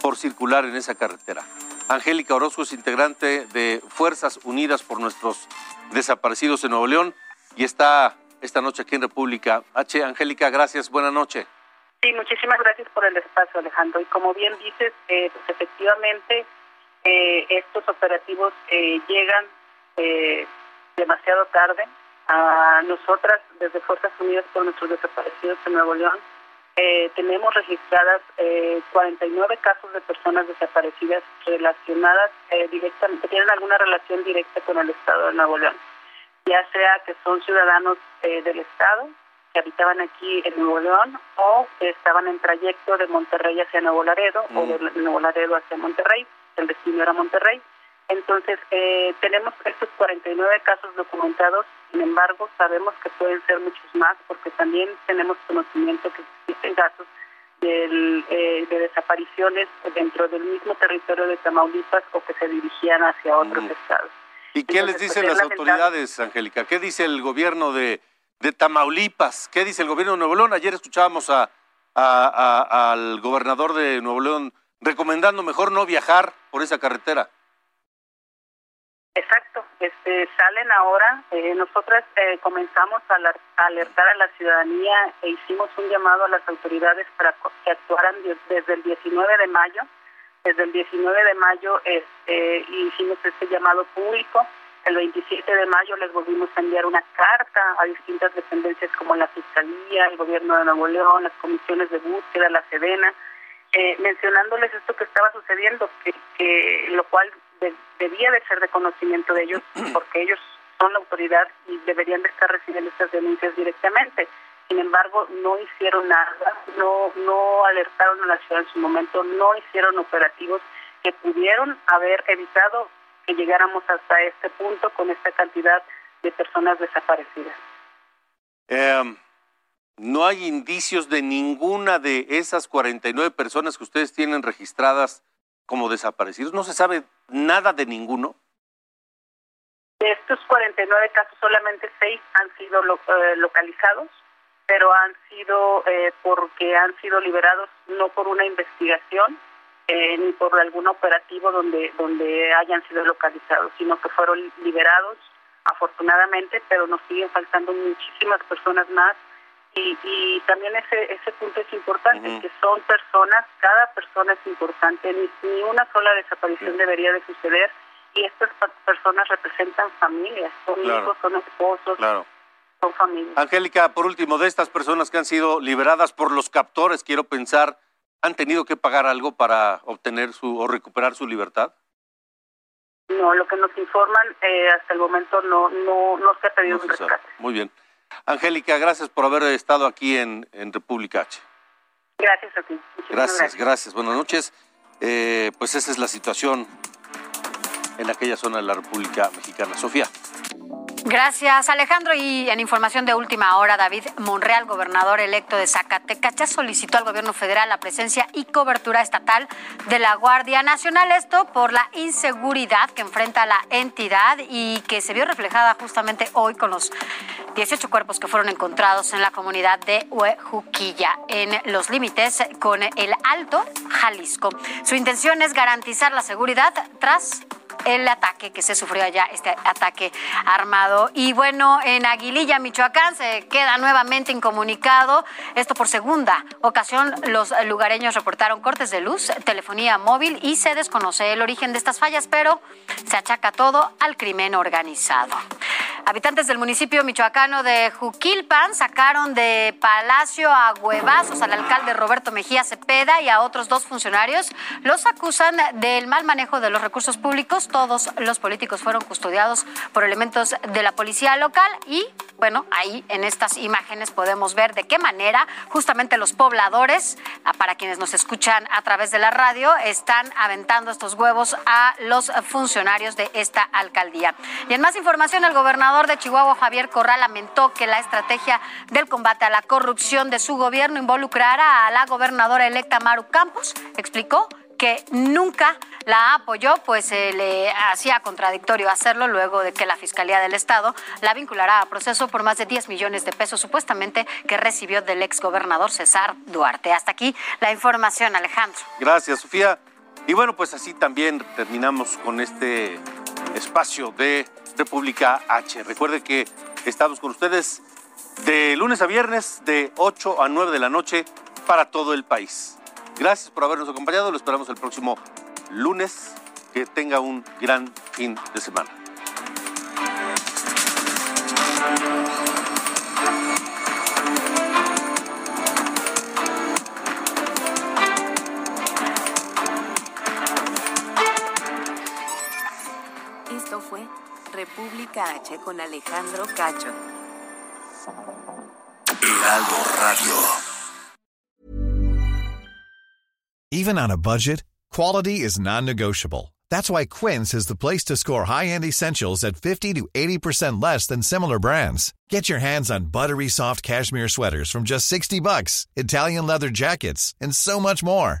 por circular en esa carretera. Angélica Orozco es integrante de Fuerzas Unidas por nuestros desaparecidos en Nuevo León y está esta noche aquí en República H. Angélica, gracias, buena noche. Sí, muchísimas gracias por el espacio, Alejandro. Y como bien dices, eh, pues efectivamente eh, estos operativos eh, llegan demasiado tarde. A nosotras, desde Fuerzas Unidas por nuestros desaparecidos en Nuevo León, tenemos registradas 49 casos de personas desaparecidas relacionadas directamente, tienen alguna relación directa con el Estado de Nuevo León, ya sea que son ciudadanos del Estado que habitaban aquí en Nuevo León o que estaban en trayecto de Monterrey hacia Nuevo Laredo o de mm. Nuevo Laredo hacia Monterrey, el destino era Monterrey. Entonces, eh, tenemos estos 49 casos documentados, sin embargo, sabemos que pueden ser muchos más porque también tenemos conocimiento que existen casos eh, de desapariciones dentro del mismo territorio de Tamaulipas o que se dirigían hacia otros mm. estados. ¿Y qué les dicen pues, las autoridades, Angélica? ¿Qué dice el gobierno de, de Tamaulipas. ¿Qué dice el gobierno de Nuevo León? Ayer escuchábamos a, al gobernador de Nuevo León recomendando mejor no viajar por esa carretera. Exacto, este, salen ahora. Eh, nosotras eh, comenzamos a, alertar a la ciudadanía e hicimos un llamado a las autoridades para que actuaran desde el 19 de mayo. Desde el 19 de mayo este, hicimos este llamado público el 27 de mayo les volvimos a enviar una carta a distintas dependencias como la Fiscalía, el Gobierno de Nuevo León, las comisiones de búsqueda, la Sedena, eh, mencionándoles esto que estaba sucediendo, que, lo cual debía de ser de conocimiento de ellos, porque ellos son la autoridad y deberían de estar recibiendo estas denuncias directamente. Sin embargo, no hicieron nada, no, no alertaron a la ciudad en su momento, no hicieron operativos que pudieron haber evitado llegáramos hasta este punto con esta cantidad de personas desaparecidas. Em, no hay indicios de ninguna de esas 49 personas que ustedes tienen registradas como desaparecidos. No se sabe nada de ninguno. De estos 49 casos, solamente seis han sido eh, localizados, pero han sido eh, porque han sido liberados no por una investigación, eh, ni por algún operativo donde, donde hayan sido localizados, sino que fueron liberados afortunadamente, pero nos siguen faltando muchísimas personas más y, y también ese, ese punto es importante, que son personas, cada persona es importante, ni, una sola desaparición debería de suceder y estas personas representan familias, son hijos, son esposos, son familias. Angélica, por último, de estas personas que han sido liberadas por los captores, quiero pensar han tenido que pagar algo para obtener su o recuperar su libertad? No, lo que nos informan eh, hasta el momento no, no, no se ha pedido un rescate. Muy bien. Angélica, gracias por haber estado aquí en, en República H. Gracias a ti. Gracias, gracias, Buenas noches. Eh, pues esa es la situación en aquella zona de la República Mexicana. Sofía. Gracias, Alejandro. Y en información de última hora, David Monreal, gobernador electo de Zacatecas, ya solicitó al gobierno federal la presencia y cobertura estatal de la Guardia Nacional. Esto por la inseguridad que enfrenta la entidad y que se vio reflejada justamente hoy con los 18 cuerpos que fueron encontrados en la comunidad de Huejuquilla, en los límites con el Alto Jalisco. Su intención es garantizar la seguridad tras el ataque que se sufrió allá, este ataque armado. Y bueno, en Aguililla, Michoacán, se queda nuevamente incomunicado. Esto por segunda ocasión, los lugareños reportaron cortes de luz, telefonía móvil y se desconoce el origen de estas fallas, pero se achaca todo al crimen organizado. Habitantes del municipio michoacano de Juquilpan sacaron de Palacio a huevazos al alcalde Roberto Mejía Cepeda y a otros dos funcionarios. Los acusan del mal manejo de los recursos públicos. Todos los políticos fueron custodiados por elementos de la policía local y, bueno, ahí en estas imágenes podemos ver de qué manera justamente los pobladores, ah, para quienes nos escuchan a través de la radio, están aventando estos huevos a los funcionarios de esta alcaldía. Y en más información, el gobernador gobernador de Chihuahua, Javier Corral, lamentó que la estrategia del combate a la corrupción de su gobierno involucrara a la gobernadora electa Maru Campos. Explicó que nunca la apoyó, pues se le hacía contradictorio hacerlo luego de que la Fiscalía del Estado la vinculará a proceso por más de 10 millones de pesos supuestamente que recibió del exgobernador César Duarte. Hasta aquí la información, Alejandro. Gracias, Sofía. Y bueno, pues así también terminamos con este espacio de República H. Recuerde que estamos con ustedes de lunes a viernes de 8 a 9 de la noche para todo el país. Gracias por habernos acompañado. Lo esperamos el próximo lunes. Que tenga un gran fin de semana. Esto fue República H con Alejandro Cacho. Heraldo Radio. Even on a budget, quality is non-negotiable. That's why Quince is the place to score high-end essentials at 50 to 80% less than similar brands. Get your hands on buttery soft cashmere sweaters from just 60 bucks, Italian leather jackets, and so much more.